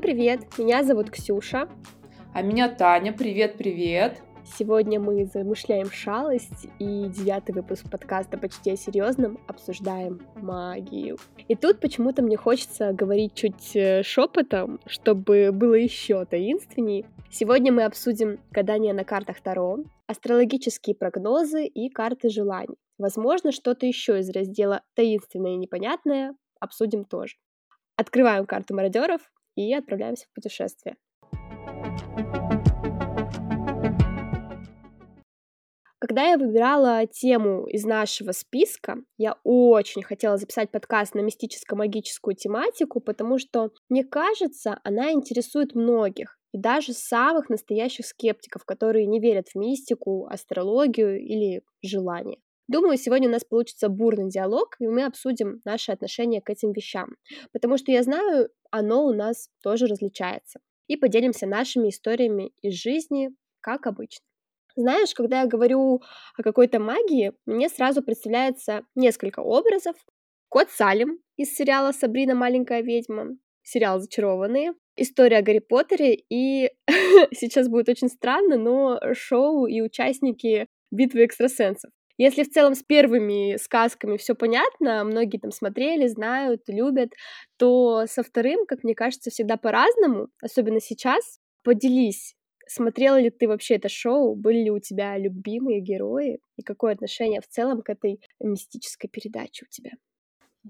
Всем привет! Меня зовут Ксюша. А меня Таня. Привет-привет! Сегодня мы замышляем шалость и девятый выпуск подкаста «Почти о серьезном» обсуждаем магию. И тут почему-то мне хочется говорить чуть э, шепотом, чтобы было еще таинственней. Сегодня мы обсудим гадание на картах Таро, астрологические прогнозы и карты желаний. Возможно, что-то еще из раздела «Таинственное и непонятное» обсудим тоже. Открываем карту мародеров и отправляемся в путешествие. Когда я выбирала тему из нашего списка, я очень хотела записать подкаст на мистическо-магическую тематику, потому что, мне кажется, она интересует многих, и даже самых настоящих скептиков, которые не верят в мистику, астрологию или желание. Думаю, сегодня у нас получится бурный диалог, и мы обсудим наши отношения к этим вещам, потому что я знаю, оно у нас тоже различается. И поделимся нашими историями из жизни, как обычно. Знаешь, когда я говорю о какой-то магии, мне сразу представляется несколько образов. Кот Салим из сериала «Сабрина. Маленькая ведьма», сериал «Зачарованные», история о Гарри Поттере и сейчас будет очень странно, но шоу и участники битвы экстрасенсов. Если в целом с первыми сказками все понятно, многие там смотрели, знают, любят, то со вторым, как мне кажется, всегда по-разному, особенно сейчас. Поделись, Смотрела ли ты вообще это шоу? Были ли у тебя любимые герои? И какое отношение в целом к этой мистической передаче у тебя?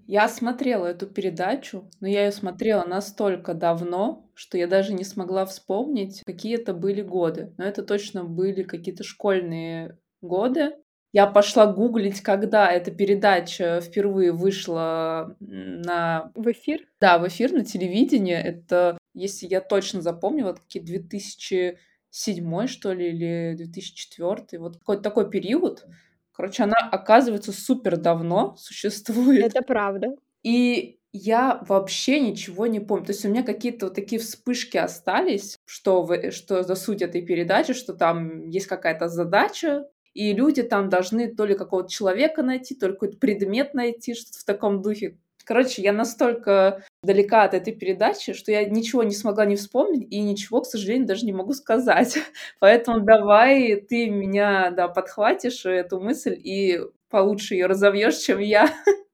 Я смотрела эту передачу, но я ее смотрела настолько давно, что я даже не смогла вспомнить, какие это были годы. Но это точно были какие-то школьные годы. Я пошла гуглить, когда эта передача впервые вышла на... В эфир? Да, в эфир на телевидении. Это, если я точно запомню, вот какие 2000 седьмой, что ли, или 2004, вот какой-то такой период. Короче, она, оказывается, супер давно существует. Это правда. И я вообще ничего не помню. То есть у меня какие-то вот такие вспышки остались, что, вы, что за суть этой передачи, что там есть какая-то задача, и люди там должны то ли какого-то человека найти, то ли какой-то предмет найти, что-то в таком духе. Короче, я настолько далека от этой передачи, что я ничего не смогла не вспомнить и ничего, к сожалению, даже не могу сказать. Поэтому давай ты меня, да, подхватишь эту мысль и получше ее разовьешь, чем я.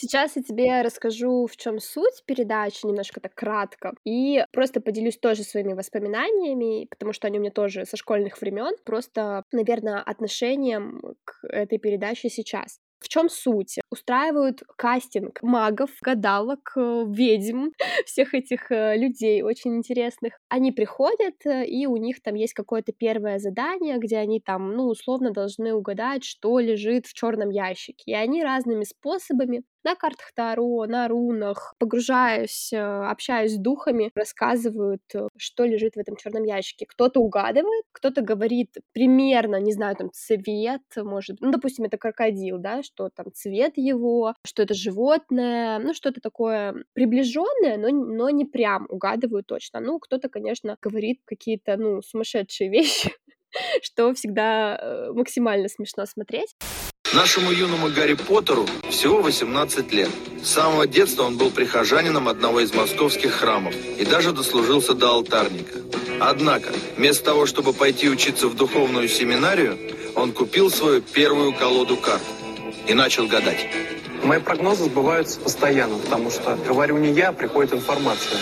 Сейчас я тебе расскажу, в чем суть передачи, немножко так кратко, и просто поделюсь тоже своими воспоминаниями, потому что они у меня тоже со школьных времен, просто, наверное, отношением к этой передаче сейчас. В чем суть? Устраивают кастинг магов, гадалок, э, ведьм, всех этих э, людей очень интересных. Они приходят, э, и у них там есть какое-то первое задание, где они там, ну, условно должны угадать, что лежит в черном ящике. И они разными способами на картах Таро, на рунах, погружаюсь, э, общаюсь с духами, рассказывают, э, что лежит в этом черном ящике. Кто-то угадывает, кто-то говорит примерно, не знаю, там цвет, может, ну, допустим, это крокодил, да, что там цвет его, что это животное, ну, что-то такое приближенное, но, но не прям угадывают точно. Ну, кто-то, конечно, говорит какие-то, ну, сумасшедшие вещи, что всегда э, максимально смешно смотреть. Нашему юному Гарри Поттеру всего 18 лет. С самого детства он был прихожанином одного из московских храмов и даже дослужился до алтарника. Однако, вместо того, чтобы пойти учиться в духовную семинарию, он купил свою первую колоду карт и начал гадать. Мои прогнозы сбываются постоянно, потому что говорю не я, а приходит информация.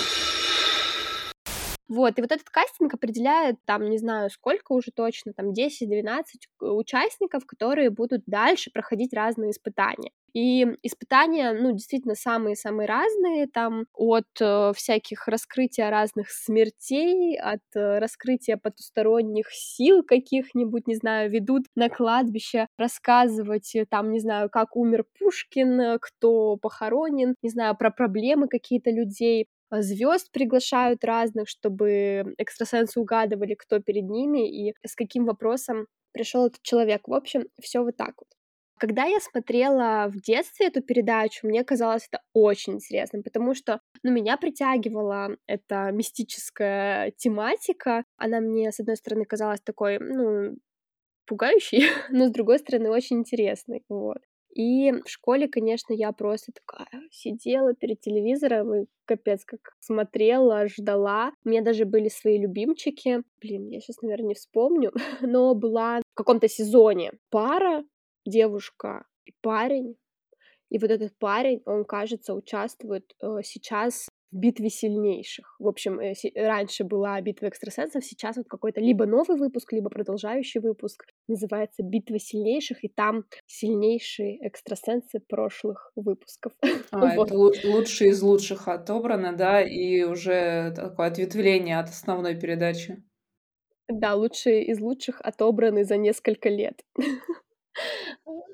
Вот, и вот этот кастинг определяет, там, не знаю, сколько уже точно, там, 10-12 участников, которые будут дальше проходить разные испытания. И испытания, ну, действительно, самые-самые разные, там, от э, всяких раскрытия разных смертей, от э, раскрытия потусторонних сил каких-нибудь, не знаю, ведут на кладбище рассказывать, э, там, не знаю, как умер Пушкин, э, кто похоронен, не знаю, про проблемы какие-то людей, звезд приглашают разных, чтобы экстрасенсы угадывали, кто перед ними и с каким вопросом пришел этот человек. В общем, все вот так вот. Когда я смотрела в детстве эту передачу, мне казалось это очень интересным, потому что ну, меня притягивала эта мистическая тематика. Она мне, с одной стороны, казалась такой, ну, пугающей, но с другой стороны, очень интересной. Вот. И в школе, конечно, я просто такая сидела перед телевизором и капец как смотрела, ждала. У меня даже были свои любимчики. Блин, я сейчас, наверное, не вспомню, но была в каком-то сезоне пара, девушка и парень. И вот этот парень, он, кажется, участвует э, сейчас битве сильнейших. В общем, э, раньше была битва экстрасенсов, сейчас вот какой-то либо новый выпуск, либо продолжающий выпуск называется «Битва сильнейших», и там сильнейшие экстрасенсы прошлых выпусков. А, вот. это лучшие из лучших отобрано, да, и уже такое ответвление от основной передачи. Да, лучшие из лучших отобраны за несколько лет.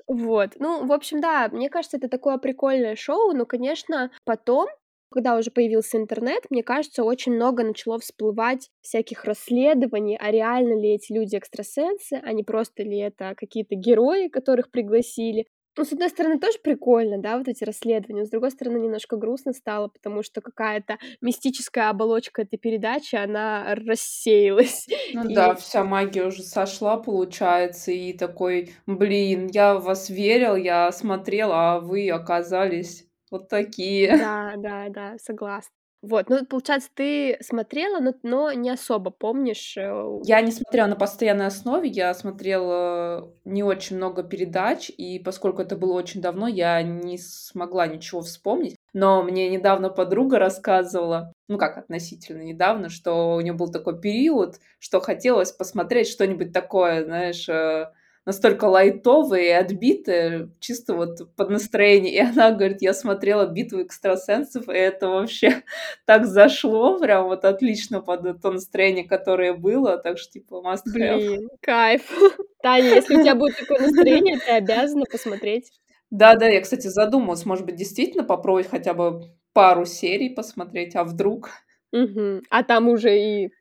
Вот. Ну, в общем, да, мне кажется, это такое прикольное шоу, но, конечно, потом когда уже появился интернет, мне кажется, очень много начало всплывать всяких расследований, а реально ли эти люди экстрасенсы, а не просто ли это какие-то герои, которых пригласили. Ну, с одной стороны, тоже прикольно, да, вот эти расследования, с другой стороны, немножко грустно стало, потому что какая-то мистическая оболочка этой передачи, она рассеялась. Ну и... да, вся магия уже сошла, получается, и такой, блин, я в вас верил, я смотрел, а вы оказались вот такие. Да, да, да, согласна. Вот, ну, получается, ты смотрела, но, но не особо помнишь. Э, я не смотрела на постоянной основе, я смотрела не очень много передач, и поскольку это было очень давно, я не смогла ничего вспомнить. Но мне недавно подруга рассказывала, ну как относительно недавно, что у нее был такой период, что хотелось посмотреть что-нибудь такое, знаешь, э, настолько лайтовые и отбитые, чисто вот под настроение. И она говорит, я смотрела «Битву экстрасенсов», и это вообще так зашло, прям вот отлично под то настроение, которое было, так что типа must have. Блин, кайф. Таня, если у тебя будет такое настроение, ты обязана посмотреть. Да-да, я, кстати, задумалась, может быть, действительно попробовать хотя бы пару серий посмотреть, а вдруг? Угу. А там уже и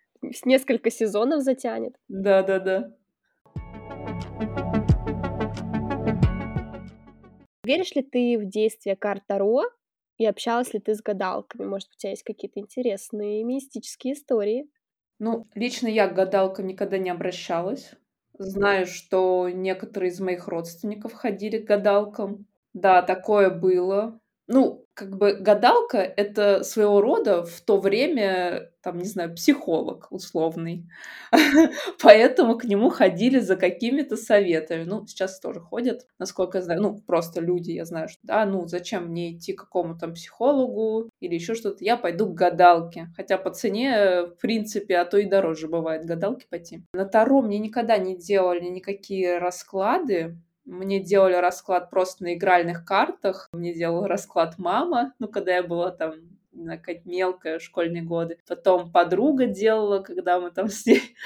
несколько сезонов затянет. Да-да-да. Веришь ли ты в действие карт Таро и общалась ли ты с гадалками? Может, у тебя есть какие-то интересные мистические истории? Ну, лично я к гадалкам никогда не обращалась. Знаю, что некоторые из моих родственников ходили к гадалкам. Да, такое было. Ну, как бы гадалка — это своего рода в то время, там, не знаю, психолог условный. Поэтому к нему ходили за какими-то советами. Ну, сейчас тоже ходят, насколько я знаю. Ну, просто люди, я знаю, что, да, ну, зачем мне идти к какому-то психологу или еще что-то. Я пойду к гадалке. Хотя по цене, в принципе, а то и дороже бывает гадалки пойти. На Таро мне никогда не делали никакие расклады. Мне делали расклад просто на игральных картах. Мне делала расклад мама, ну, когда я была там какая-то мелкая, школьные годы. Потом подруга делала, когда мы там с ней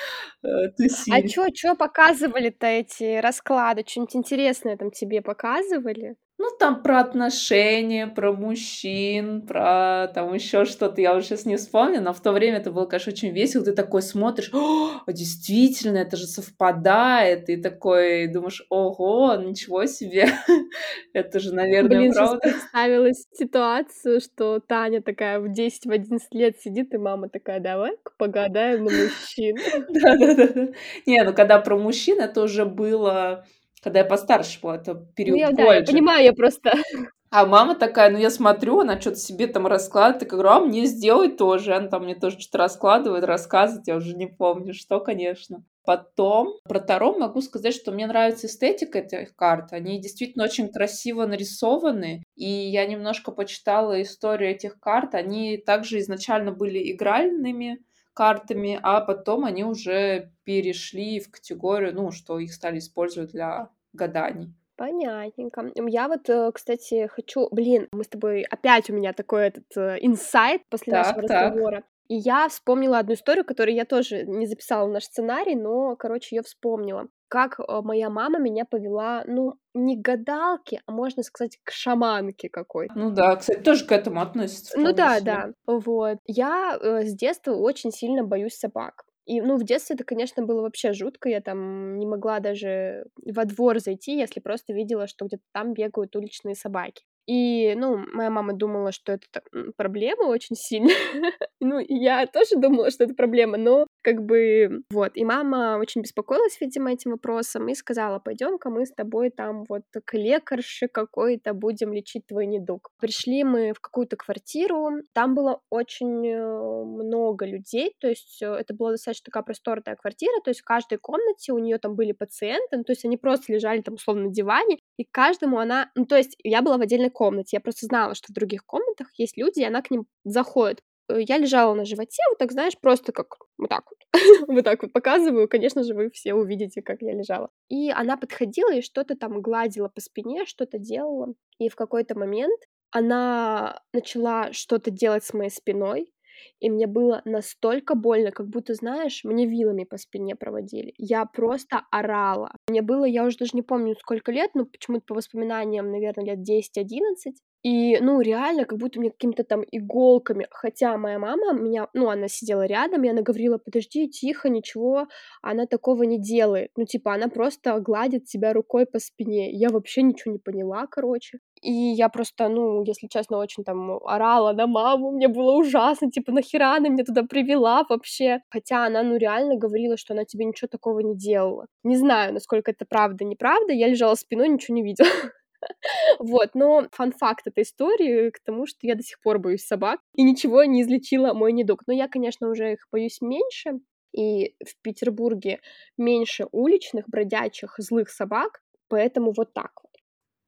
э, тусили. А чё, чё показывали-то эти расклады? Что-нибудь интересное там тебе показывали? Ну, там про отношения, про мужчин, про там еще что-то, я уже сейчас не вспомню, но в то время это было, конечно, очень весело. Ты такой смотришь, о, действительно, это же совпадает, и такой думаешь, ого, ничего себе, это же, наверное, Блин, правда. Блин, представилась ситуацию, что Таня такая в 10-11 лет сидит, и мама такая, давай-ка погадаем на мужчин. Да-да-да. Не, ну когда про мужчин, это уже было когда я постарше была, это период ну, я, да, я понимаю, я просто... А мама такая, ну я смотрю, она что-то себе там раскладывает, я говорю, а мне сделай тоже. Она там мне тоже что-то раскладывает, рассказывает, я уже не помню, что, конечно. Потом про Таро могу сказать, что мне нравится эстетика этих карт. Они действительно очень красиво нарисованы. И я немножко почитала историю этих карт. Они также изначально были игральными, картами, а потом они уже перешли в категорию, ну, что их стали использовать для гаданий. Понятненько. Я вот, э, кстати, хочу... Блин, мы с тобой... Опять у меня такой этот э, инсайт после так, нашего так. разговора. И я вспомнила одну историю, которую я тоже не записала в наш сценарий, но, короче, ее вспомнила. Как э, моя мама меня повела, ну, не к гадалке, а можно сказать, к шаманке какой-то. Ну да, кстати, тоже к этому относится. Ну да, да. Вот. Я э, с детства очень сильно боюсь собак. И, ну, в детстве это, конечно, было вообще жутко. Я там не могла даже во двор зайти, если просто видела, что где-то там бегают уличные собаки. И, ну, моя мама думала, что это проблема очень сильная. ну, я тоже думала, что это проблема, но как бы, вот. И мама очень беспокоилась, видимо, этим вопросом и сказала, пойдем-ка мы с тобой там вот к лекарше какой-то будем лечить твой недуг. Пришли мы в какую-то квартиру, там было очень э, много людей, то есть э, это была достаточно такая просторная квартира, то есть в каждой комнате у нее там были пациенты, ну, то есть они просто лежали там условно на диване, и каждому она, ну, то есть я была в отдельной комнате, я просто знала, что в других комнатах есть люди, и она к ним заходит. Э, я лежала на животе, вот так, знаешь, просто как вот так вот, вот так вот показываю, конечно же, вы все увидите, как я лежала. И она подходила и что-то там гладила по спине, что-то делала, и в какой-то момент она начала что-то делать с моей спиной, и мне было настолько больно, как будто, знаешь, мне вилами по спине проводили. Я просто орала. Мне было, я уже даже не помню, сколько лет, но почему-то по воспоминаниям, наверное, лет 10-11. И, ну, реально, как будто мне какими-то там иголками. Хотя моя мама меня, ну, она сидела рядом, и она говорила, подожди, тихо, ничего, она такого не делает. Ну, типа, она просто гладит тебя рукой по спине. Я вообще ничего не поняла, короче. И я просто, ну, если честно, очень там орала на маму, мне было ужасно, типа, нахера она меня туда привела вообще? Хотя она, ну, реально говорила, что она тебе ничего такого не делала. Не знаю, насколько это правда, неправда, я лежала спиной, ничего не видела. Вот, но фан-факт этой истории к тому, что я до сих пор боюсь собак, и ничего не излечила мой недуг. Но я, конечно, уже их боюсь меньше, и в Петербурге меньше уличных, бродячих, злых собак, поэтому вот так вот.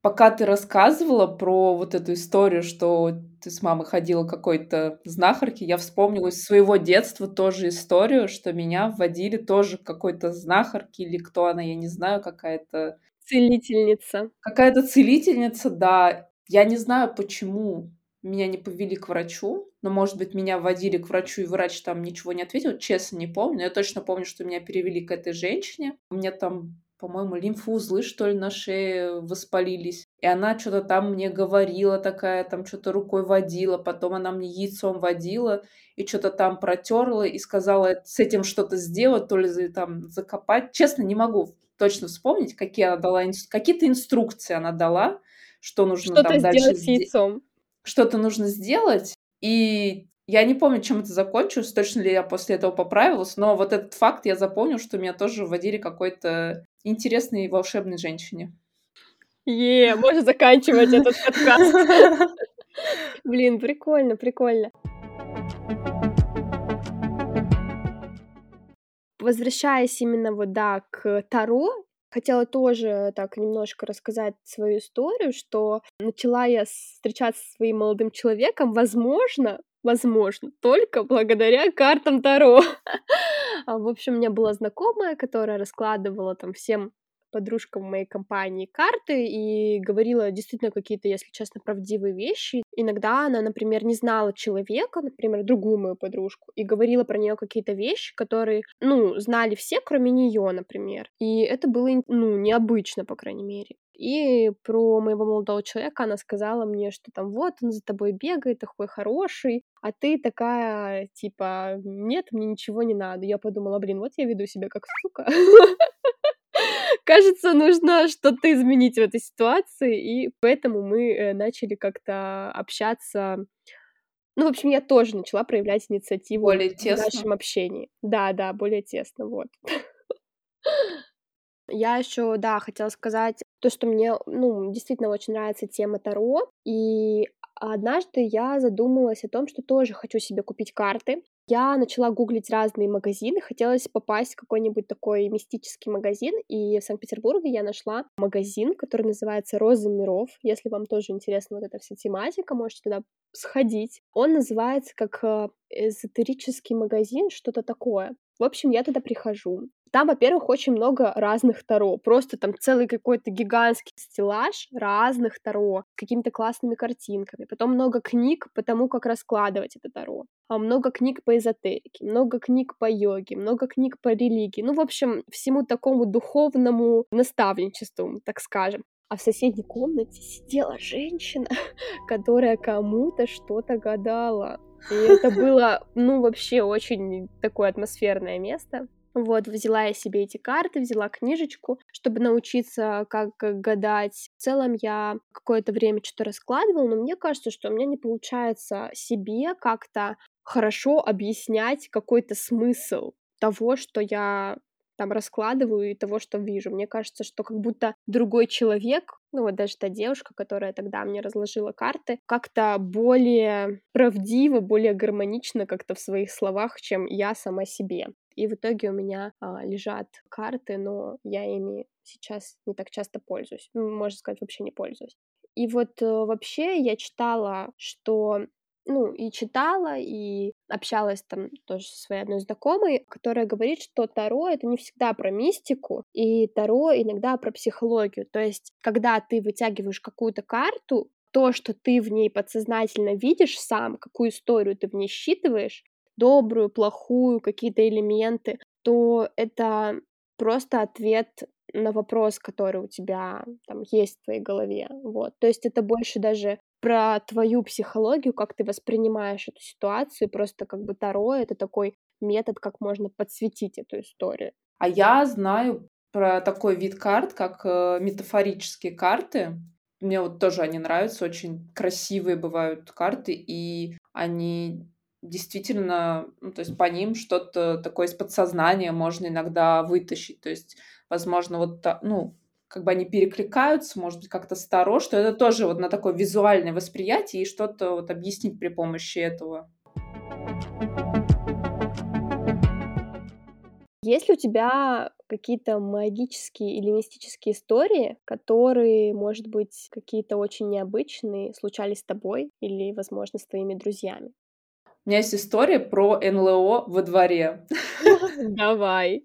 Пока ты рассказывала про вот эту историю, что ты с мамой ходила какой-то знахарке, я вспомнила из своего детства тоже историю, что меня вводили тоже к какой-то знахарке или кто она, я не знаю, какая-то Целительница. Какая-то целительница, да. Я не знаю, почему меня не повели к врачу, но, может быть, меня водили к врачу, и врач там ничего не ответил, честно не помню. Я точно помню, что меня перевели к этой женщине. У меня там по-моему, лимфоузлы, что ли, на шее воспалились. И она что-то там мне говорила такая, там что-то рукой водила, потом она мне яйцом водила и что-то там протерла и сказала с этим что-то сделать, то ли там закопать. Честно, не могу точно вспомнить, какие она дала, какие-то инструкции она дала, что нужно что там дальше сделать с яйцом. Что-то нужно сделать, и я не помню, чем это закончилось, точно ли я после этого поправилась, но вот этот факт я запомнил, что меня тоже вводили какой-то интересной волшебной женщине. Е, можно заканчивать этот подкаст. Блин, прикольно, прикольно. Возвращаясь именно вот, да, к Таро, хотела тоже так немножко рассказать свою историю, что начала я встречаться со своим молодым человеком, возможно, возможно, только благодаря картам Таро. А, в общем, у меня была знакомая, которая раскладывала там всем подружкам моей компании карты и говорила действительно какие-то, если честно, правдивые вещи. Иногда она, например, не знала человека, например, другую мою подружку, и говорила про нее какие-то вещи, которые, ну, знали все, кроме нее, например. И это было, ну, необычно, по крайней мере. И про моего молодого человека она сказала мне, что там вот он за тобой бегает, такой хороший, а ты такая, типа, нет, мне ничего не надо. Я подумала, блин, вот я веду себя как сука. Кажется, нужно что-то изменить в этой ситуации, и поэтому мы э, начали как-то общаться. Ну, в общем, я тоже начала проявлять инициативу более тесно. в нашем общении. Да, да, более тесно, вот. Я еще, да, хотела сказать то, что мне, ну, действительно очень нравится тема Таро, и однажды я задумалась о том, что тоже хочу себе купить карты. Я начала гуглить разные магазины, хотелось попасть в какой-нибудь такой мистический магазин, и в Санкт-Петербурге я нашла магазин, который называется «Розы миров». Если вам тоже интересна вот эта вся тематика, можете туда сходить. Он называется как э, эзотерический магазин, что-то такое. В общем, я туда прихожу. Там, во-первых, очень много разных таро. Просто там целый какой-то гигантский стеллаж разных таро с какими-то классными картинками. Потом много книг по тому, как раскладывать это таро. А много книг по эзотерике, много книг по йоге, много книг по религии. Ну, в общем, всему такому духовному наставничеству, так скажем. А в соседней комнате сидела женщина, которая кому-то что-то гадала. И это было, ну, вообще очень такое атмосферное место. Вот, взяла я себе эти карты, взяла книжечку, чтобы научиться, как гадать. В целом я какое-то время что-то раскладывала, но мне кажется, что у меня не получается себе как-то хорошо объяснять какой-то смысл того, что я там раскладываю и того, что вижу. Мне кажется, что как будто другой человек, ну вот даже та девушка, которая тогда мне разложила карты, как-то более правдиво, более гармонично как-то в своих словах, чем я сама себе. И в итоге у меня а, лежат карты, но я ими сейчас не так часто пользуюсь. Ну, можно сказать, вообще не пользуюсь. И вот э, вообще я читала, что ну, и читала, и общалась там тоже со своей одной знакомой, которая говорит, что Таро — это не всегда про мистику, и Таро иногда про психологию. То есть, когда ты вытягиваешь какую-то карту, то, что ты в ней подсознательно видишь сам, какую историю ты в ней считываешь, добрую, плохую, какие-то элементы, то это просто ответ на вопрос, который у тебя там есть в твоей голове. Вот. То есть это больше даже про твою психологию, как ты воспринимаешь эту ситуацию, просто как бы Таро — это такой метод, как можно подсветить эту историю. А я знаю про такой вид карт, как э, метафорические карты. Мне вот тоже они нравятся, очень красивые бывают карты, и они действительно, ну, то есть по ним что-то такое из подсознания можно иногда вытащить. То есть, возможно, вот, ну, как бы они перекликаются, может быть, как-то старо, что это тоже вот на такое визуальное восприятие и что-то вот объяснить при помощи этого. Есть ли у тебя какие-то магические или мистические истории, которые, может быть, какие-то очень необычные, случались с тобой или, возможно, с твоими друзьями? У меня есть история про НЛО во дворе. Давай.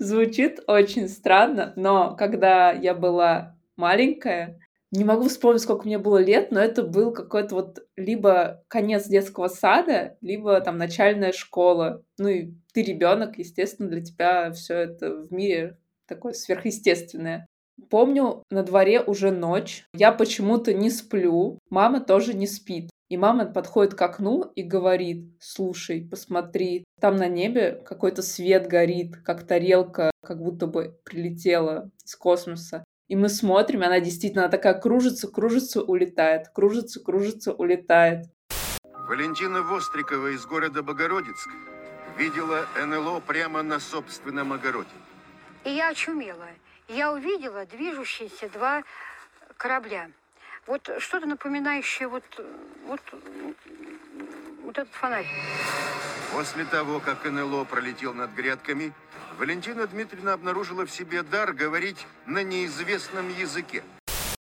Звучит очень странно, но когда я была маленькая, не могу вспомнить, сколько мне было лет, но это был какой-то вот либо конец детского сада, либо там начальная школа. Ну и ты ребенок, естественно, для тебя все это в мире такое сверхъестественное. Помню, на дворе уже ночь, я почему-то не сплю, мама тоже не спит. И мама подходит к окну и говорит, слушай, посмотри, там на небе какой-то свет горит, как тарелка, как будто бы прилетела с космоса. И мы смотрим, и она действительно такая кружится, кружится, улетает, кружится, кружится, улетает. Валентина Вострикова из города Богородицк видела НЛО прямо на собственном огороде. И я очумела. Я увидела движущиеся два корабля – вот что-то напоминающее вот, вот, вот этот фонарь. После того, как НЛО пролетел над грядками, Валентина Дмитриевна обнаружила в себе дар говорить на неизвестном языке.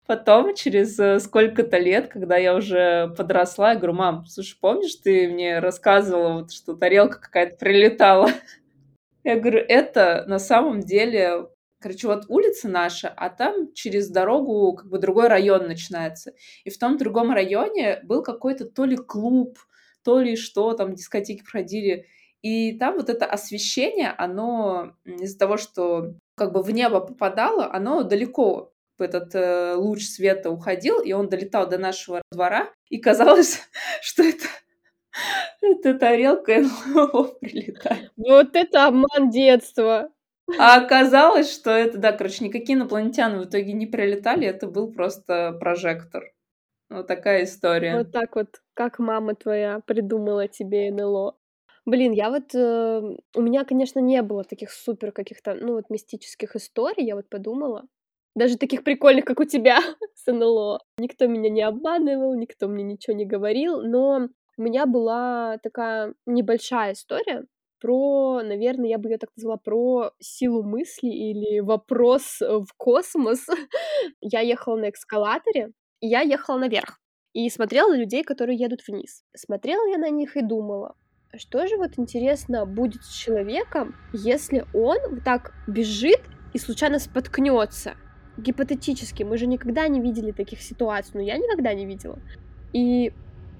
Потом, через э, сколько-то лет, когда я уже подросла, я говорю, мам, слушай, помнишь, ты мне рассказывала, вот, что тарелка какая-то прилетала? Я говорю, это на самом деле Короче, вот улица наша, а там через дорогу как бы другой район начинается. И в том другом районе был какой-то то ли клуб, то ли что, там дискотеки проходили. И там вот это освещение, оно из-за того, что как бы в небо попадало, оно далеко этот э, луч света уходил, и он долетал до нашего двора, и казалось, что это эта тарелка НЛО прилетает. Вот это обман детства. А оказалось, что это, да, короче, никакие инопланетяне в итоге не прилетали, это был просто прожектор. Вот такая история. Вот так вот, как мама твоя придумала тебе НЛО. Блин, я вот... Э, у меня, конечно, не было таких супер каких-то, ну, вот мистических историй, я вот подумала. Даже таких прикольных, как у тебя с НЛО. Никто меня не обманывал, никто мне ничего не говорил, но у меня была такая небольшая история про, наверное, я бы ее так назвала, про силу мысли или вопрос э, в космос. я ехала на эскалаторе, и я ехала наверх и смотрела на людей, которые едут вниз. Смотрела я на них и думала, что же вот интересно будет с человеком, если он вот так бежит и случайно споткнется. Гипотетически, мы же никогда не видели таких ситуаций, но я никогда не видела. И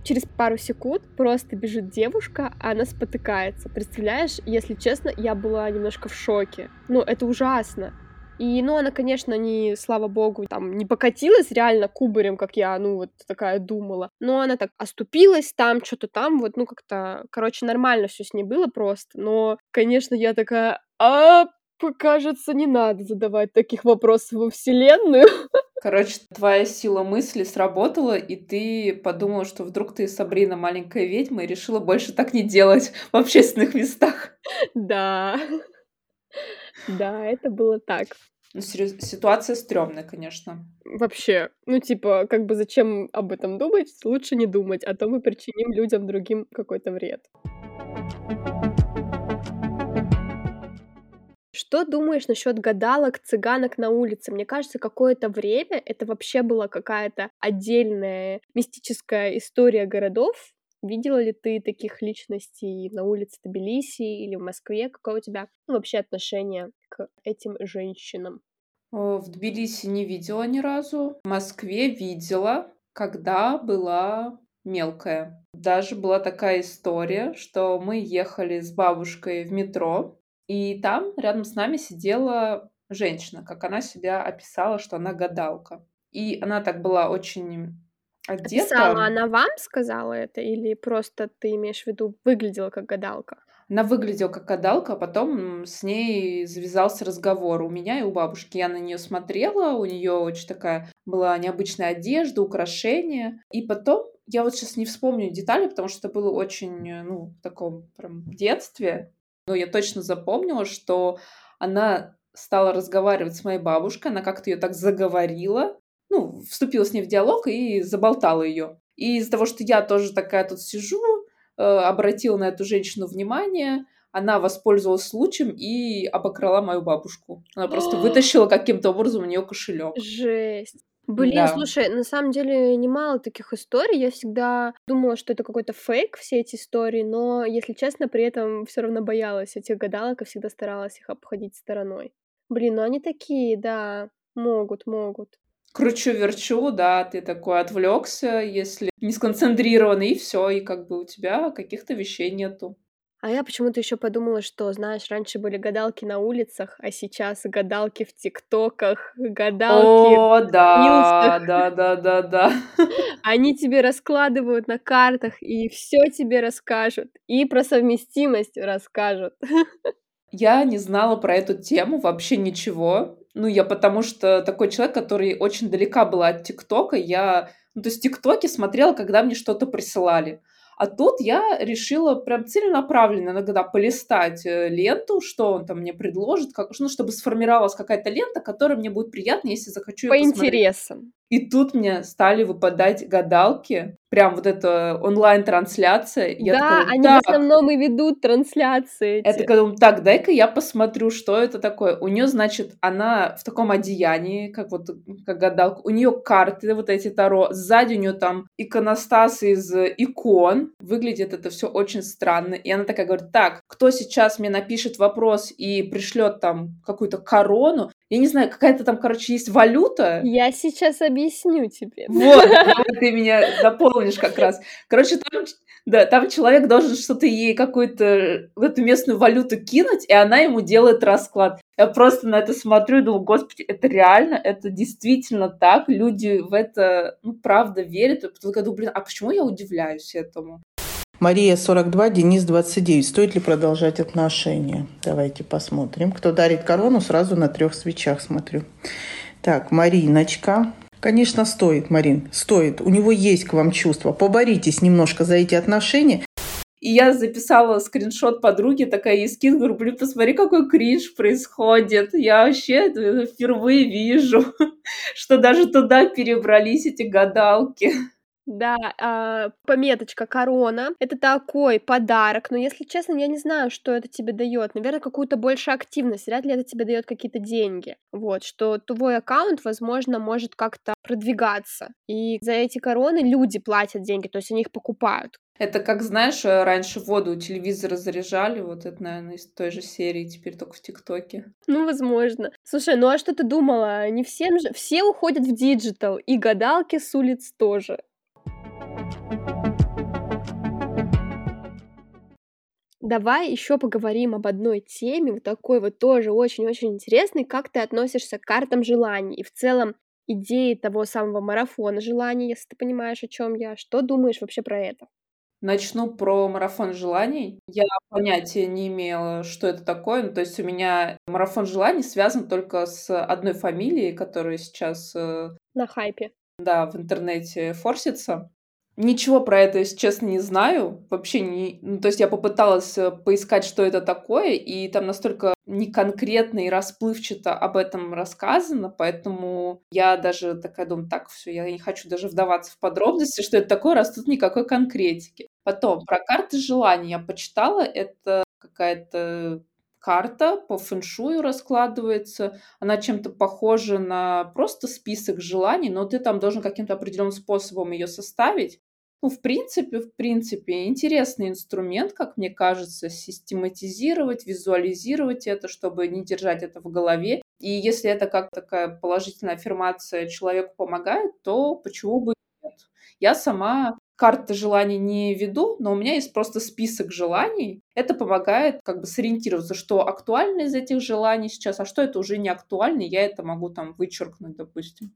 через пару секунд просто бежит девушка, а она спотыкается. Представляешь, если честно, я была немножко в шоке. Ну, это ужасно. И, ну, она, конечно, не, слава богу, там, не покатилась реально кубарем, как я, ну, вот такая думала. Но она так оступилась там, что-то там, вот, ну, как-то, короче, нормально все с ней было просто. Но, конечно, я такая, а Кажется, не надо задавать таких вопросов во Вселенную. Короче, твоя сила мысли сработала, и ты подумала, что вдруг ты Сабрина маленькая ведьма и решила больше так не делать в общественных местах. Да. Да, это было так. Ну, ситуация стрёмная, конечно. Вообще, ну, типа, как бы зачем об этом думать? Лучше не думать, а то мы причиним людям другим какой-то вред. Что думаешь насчет гадалок, цыганок на улице? Мне кажется, какое-то время это вообще была какая-то отдельная мистическая история городов. Видела ли ты таких личностей на улице Тбилиси или в Москве? Какое у тебя ну, вообще отношение к этим женщинам? В Тбилиси не видела ни разу. В Москве видела, когда была мелкая. Даже была такая история, что мы ехали с бабушкой в метро, и там рядом с нами сидела женщина, как она себя описала, что она гадалка. И она так была очень одета. Описала она вам сказала это или просто ты имеешь в виду выглядела как гадалка? Она выглядела как гадалка, а потом с ней завязался разговор у меня и у бабушки. Я на нее смотрела, у нее очень такая была необычная одежда, украшения. И потом, я вот сейчас не вспомню детали, потому что это было очень, ну, в таком прям детстве. Но я точно запомнила, что она стала разговаривать с моей бабушкой, она как-то ее так заговорила, ну, вступила с ней в диалог и заболтала ее. И из-за того, что я тоже такая тут сижу, э, обратила на эту женщину внимание, она воспользовалась случаем и обокрала мою бабушку. Она просто вытащила каким-то образом у нее кошелек. Жесть. Блин, Да. слушай, на самом деле немало таких историй. Я всегда думала, что это какой-то фейк, все эти истории, но, если честно, при этом все равно боялась этих гадалок и всегда старалась их обходить стороной. Блин, ну они такие, да, могут, могут. Кручу-верчу, да, ты такой отвлекся, если не сконцентрирован, и все, и как бы у тебя каких-то вещей нету. А я почему-то еще подумала, что, знаешь, раньше были гадалки на улицах, а сейчас гадалки в ТикТоках, гадалки О, в да, да, да, да, да. Они тебе раскладывают на картах и все тебе расскажут. И про совместимость расскажут. Я не знала про эту тему вообще ничего. Ну, я потому что такой человек, который очень далека была от ТикТока. Я, ну, то есть ТикТоки смотрела, когда мне что-то присылали. А тут я решила прям целенаправленно иногда полистать э, ленту, что он там мне предложит, как, ну, чтобы сформировалась какая-то лента, которая мне будет приятна, если захочу По ее посмотреть. интересам. И тут мне стали выпадать гадалки, прям вот эта онлайн-трансляция. Я Да, такая, они в так, основном и ведут трансляции я эти. такая думаю, так, дай-ка я посмотрю, что это такое. У нее, значит, она в таком одеянии, как вот как гадалка. У нее карты вот эти таро. Сзади у нее там иконостас из икон. Выглядит это все очень странно. И она такая говорит, так, кто сейчас мне напишет вопрос и пришлет там какую-то корону, я не знаю, какая-то там, короче, есть валюта. Я сейчас объясню тебе. Вот, ты меня дополнишь как раз. Короче, там, да, там человек должен что-то ей какую-то в эту местную валюту кинуть, и она ему делает расклад. Я просто на это смотрю и думаю, господи, это реально, это действительно так, люди в это, ну, правда верят. И потом я думаю, блин, а почему я удивляюсь этому? Мария 42, Денис 29. Стоит ли продолжать отношения? Давайте посмотрим. Кто дарит корону, сразу на трех свечах смотрю. Так, Мариночка. Конечно, стоит, Марин, стоит. У него есть к вам чувства. Поборитесь немножко за эти отношения. И я записала скриншот подруги, такая скидываю, говорю, блин, посмотри, какой кринж происходит. Я вообще впервые вижу, что даже туда перебрались эти гадалки. Да, а, пометочка корона. Это такой подарок, но если честно, я не знаю, что это тебе дает. Наверное, какую-то больше активность. Вряд ли это тебе дает какие-то деньги. Вот, что твой аккаунт, возможно, может как-то продвигаться. И за эти короны люди платят деньги, то есть они их покупают. Это как, знаешь, э, раньше воду у телевизора заряжали, вот это, наверное, из той же серии, теперь только в ТикТоке. Ну, возможно. Слушай, ну а что ты думала? Не всем же... Все уходят в digital, и гадалки с улиц тоже. Давай еще поговорим об одной теме, вот такой вот тоже очень-очень интересной. Как ты относишься к картам желаний и в целом идеи того самого марафона желаний, если ты понимаешь, о чем я? Что думаешь вообще про это? Начну про марафон желаний. Я понятия не имела, что это такое. Ну, то есть у меня марафон желаний связан только с одной фамилией, которая сейчас э, На хайпе. да, в интернете форсится. Ничего про это, если честно, не знаю. Вообще не... Ну, то есть я попыталась э, поискать, что это такое, и там настолько неконкретно и расплывчато об этом рассказано, поэтому я даже такая думаю, так, все, я не хочу даже вдаваться в подробности, что это такое, раз тут никакой конкретики. Потом, про карты желаний я почитала, это какая-то карта по фэншую раскладывается. Она чем-то похожа на просто список желаний, но ты там должен каким-то определенным способом ее составить. Ну, в принципе, в принципе, интересный инструмент, как мне кажется, систематизировать, визуализировать это, чтобы не держать это в голове. И если это как такая положительная аффирмация человеку помогает, то почему бы нет? Я сама карты желаний не веду, но у меня есть просто список желаний. Это помогает как бы сориентироваться, что актуально из этих желаний сейчас, а что это уже не актуально, я это могу там вычеркнуть, допустим.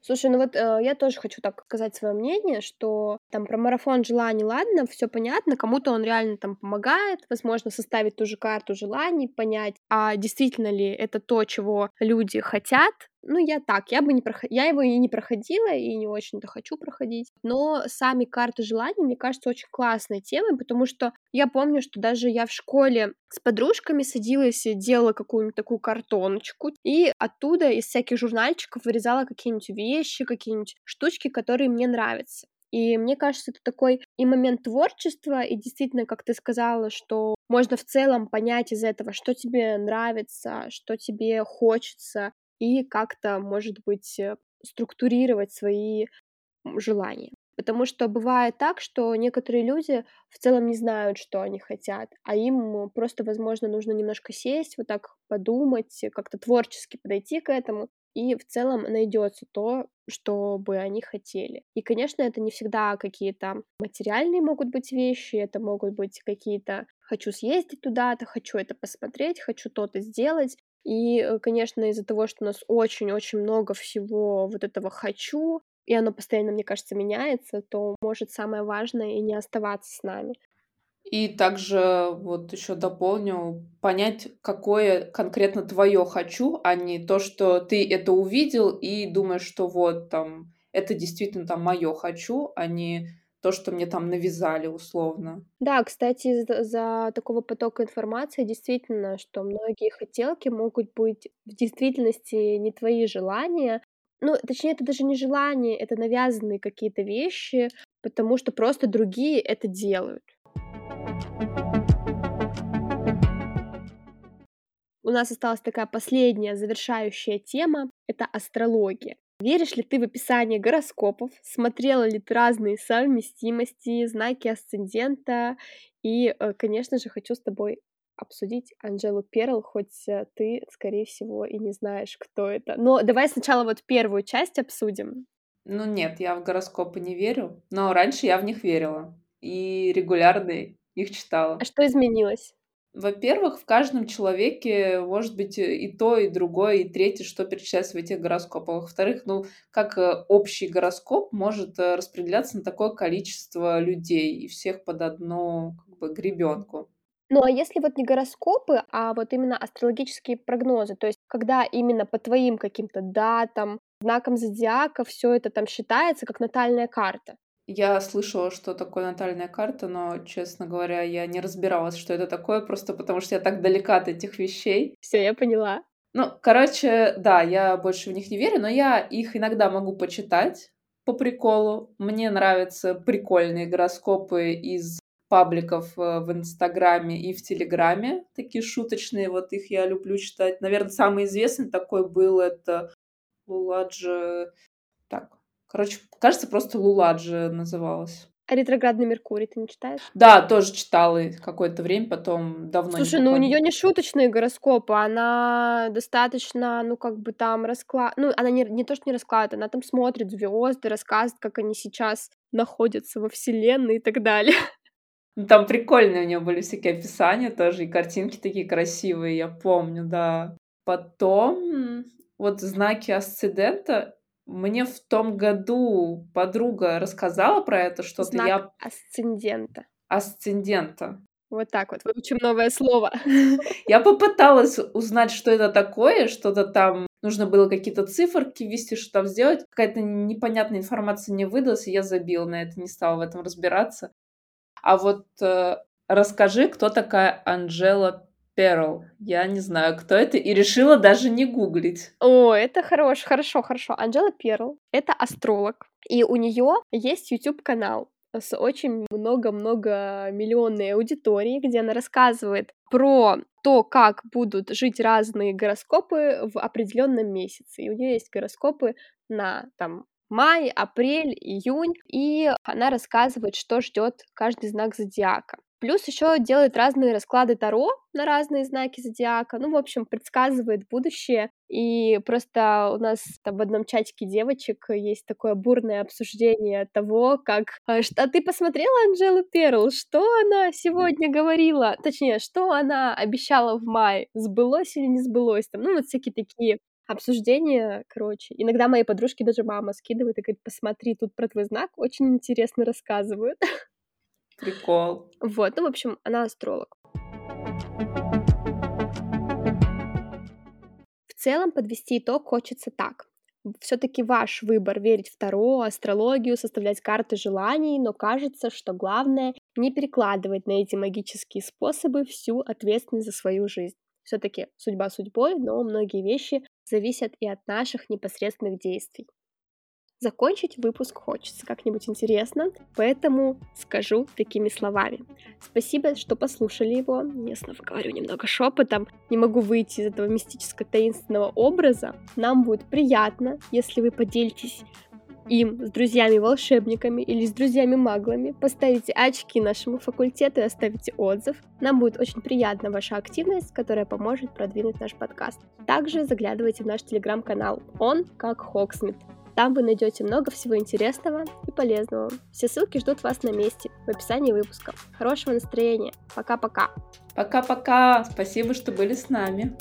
Слушай, ну вот э, я тоже хочу так сказать свое мнение, что там про марафон желаний, ладно, все понятно, кому-то он реально там помогает, возможно, составить ту же карту желаний, понять, а действительно ли это то, чего люди хотят, ну, я так, я бы не проход... я его и не проходила, и не очень-то хочу проходить. Но сами карты желаний, мне кажется, очень классной темой, потому что я помню, что даже я в школе с подружками садилась и делала какую-нибудь такую картоночку, и оттуда из всяких журнальчиков вырезала какие-нибудь вещи, какие-нибудь штучки, которые мне нравятся. И мне кажется, это такой и момент творчества, и действительно, как ты сказала, что можно в целом понять из этого, что тебе нравится, что тебе хочется, и как-то, может быть, э, структурировать свои желания. Потому что бывает так, что некоторые люди в целом не знают, что они хотят, а им просто, возможно, нужно немножко сесть, вот так подумать, как-то творчески подойти к этому, и в целом найдется то, что бы они хотели. И, конечно, это не всегда какие-то материальные могут быть вещи, это могут быть какие-то «хочу съездить туда-то», «хочу это посмотреть», «хочу то-то сделать», и, э, конечно, из-за того, что у нас очень-очень много всего вот этого «хочу», и оно постоянно, мне кажется, меняется, то может самое важное и не оставаться с нами. И также вот еще дополню, понять, какое конкретно твое хочу, а не то, что ты это увидел и думаешь, что вот там это действительно там мое хочу, а не то, что мне там навязали условно. Да, кстати, из-за такого потока информации действительно, что многие хотелки могут быть в действительности не твои желания. Ну, точнее, это даже не желания, это навязанные какие-то вещи, потому что просто другие это делают. У нас осталась такая последняя завершающая тема — это астрология. Веришь ли ты в описание гороскопов? Смотрела ли ты разные совместимости, знаки асцендента? И, э, конечно же, хочу с тобой обсудить Анжелу Перл, хоть э, ты, скорее всего, и не знаешь, кто это. Но давай сначала вот первую часть обсудим. Ну нет, я в гороскопы не верю, но раньше я в них верила и регулярно их читала. А что изменилось? Во-первых, в каждом человеке может быть э, и то, и другое, и третье, что перечисляется в этих гороскопах. Во-вторых, ну, как э, общий гороскоп может э, распределяться на такое количество людей и всех под одну как бы гребенку. Ну, а если вот не гороскопы, а вот именно астрологические прогнозы, то есть когда именно по твоим каким-то датам, знакам зодиака все это там считается как натальная карта? Я слышала, что такое натальная карта, но, честно говоря, я не разбиралась, что это такое, просто потому что я так далека от этих вещей. Все, я поняла. Ну, короче, да, я больше в них не верю, но я их иногда могу почитать по приколу. Мне нравятся прикольные гороскопы из пабликов э, в Инстаграме и в Телеграме, такие шуточные, вот их я люблю читать. Наверное, самый известный такой был это Луладжи... Короче, кажется, просто Луладжи называлась. А ретроградный Меркурий ты не читаешь? Да, тоже читала какое-то время, потом давно Слушай, не ну у нее не шуточные гороскопы, она достаточно, ну как бы там расклад, ну она не, не то что не расклад, она там смотрит звезды, рассказывает, как они сейчас находятся во вселенной и так далее. Ну, там прикольные у нее были всякие описания тоже, и картинки такие красивые, я помню, да. Потом вот знаки асцендента Мне в том году подруга рассказала про это что-то. Знак Я асцендента. асцендента. Вот так вот, выучим новое слово. Я попыталась узнать, что это такое, что-то там нужно было какие-то циферки ввести, что там сделать. Какая-то непонятная информация не выдалась, и я забила на это, не стала в этом разбираться. А вот э, расскажи, кто такая Анжела Перл. Я не знаю, кто это, и решила даже не гуглить. О, это хорош, хорошо, хорошо. Анжела Перл — это астролог, и у нее есть YouTube-канал с очень много-много миллионной аудиторией, где она рассказывает про то, как будут жить разные гороскопы в определенном месяце. И у нее есть гороскопы на там май, апрель, июнь, и она рассказывает, что ждет каждый знак зодиака. Плюс еще делает разные расклады Таро на разные знаки зодиака. Ну, в общем, предсказывает будущее. И просто у нас там в одном чатике девочек есть такое бурное обсуждение того, как... А ты посмотрела Анжелу Перл? Что она сегодня говорила? Точнее, что она обещала в мае? Сбылось или не сбылось? Там, ну, вот всякие такие обсуждения, короче. Иногда мои подружки, даже мама скидывает и говорит, посмотри, тут про твой знак очень интересно рассказывают. Прикол. Вот, ну, в общем, она астролог. В целом подвести итог хочется так. Все-таки ваш выбор верить в Таро, астрологию, составлять карты желаний, но кажется, что главное не перекладывать на эти магические способы всю ответственность за свою жизнь. Все-таки судьба судьбой, но многие вещи зависят и от наших непосредственных действий. Закончить выпуск хочется как-нибудь интересно, поэтому скажу такими словами. Спасибо, что послушали его. Я снова говорю немного шепотом. Не могу выйти из этого мистическо-таинственного образа. Нам будет приятно, если вы поделитесь им с друзьями-волшебниками или с друзьями-маглами, поставите очки нашему факультету и оставите отзыв. Нам будет очень приятна ваша активность, которая поможет продвинуть наш подкаст. Также заглядывайте в наш телеграм-канал «Он как Хоксмит». Там вы найдете много всего интересного и полезного. Все ссылки ждут вас на месте в описании выпуска. Хорошего настроения. Пока-пока. Пока-пока. Спасибо, что были с нами.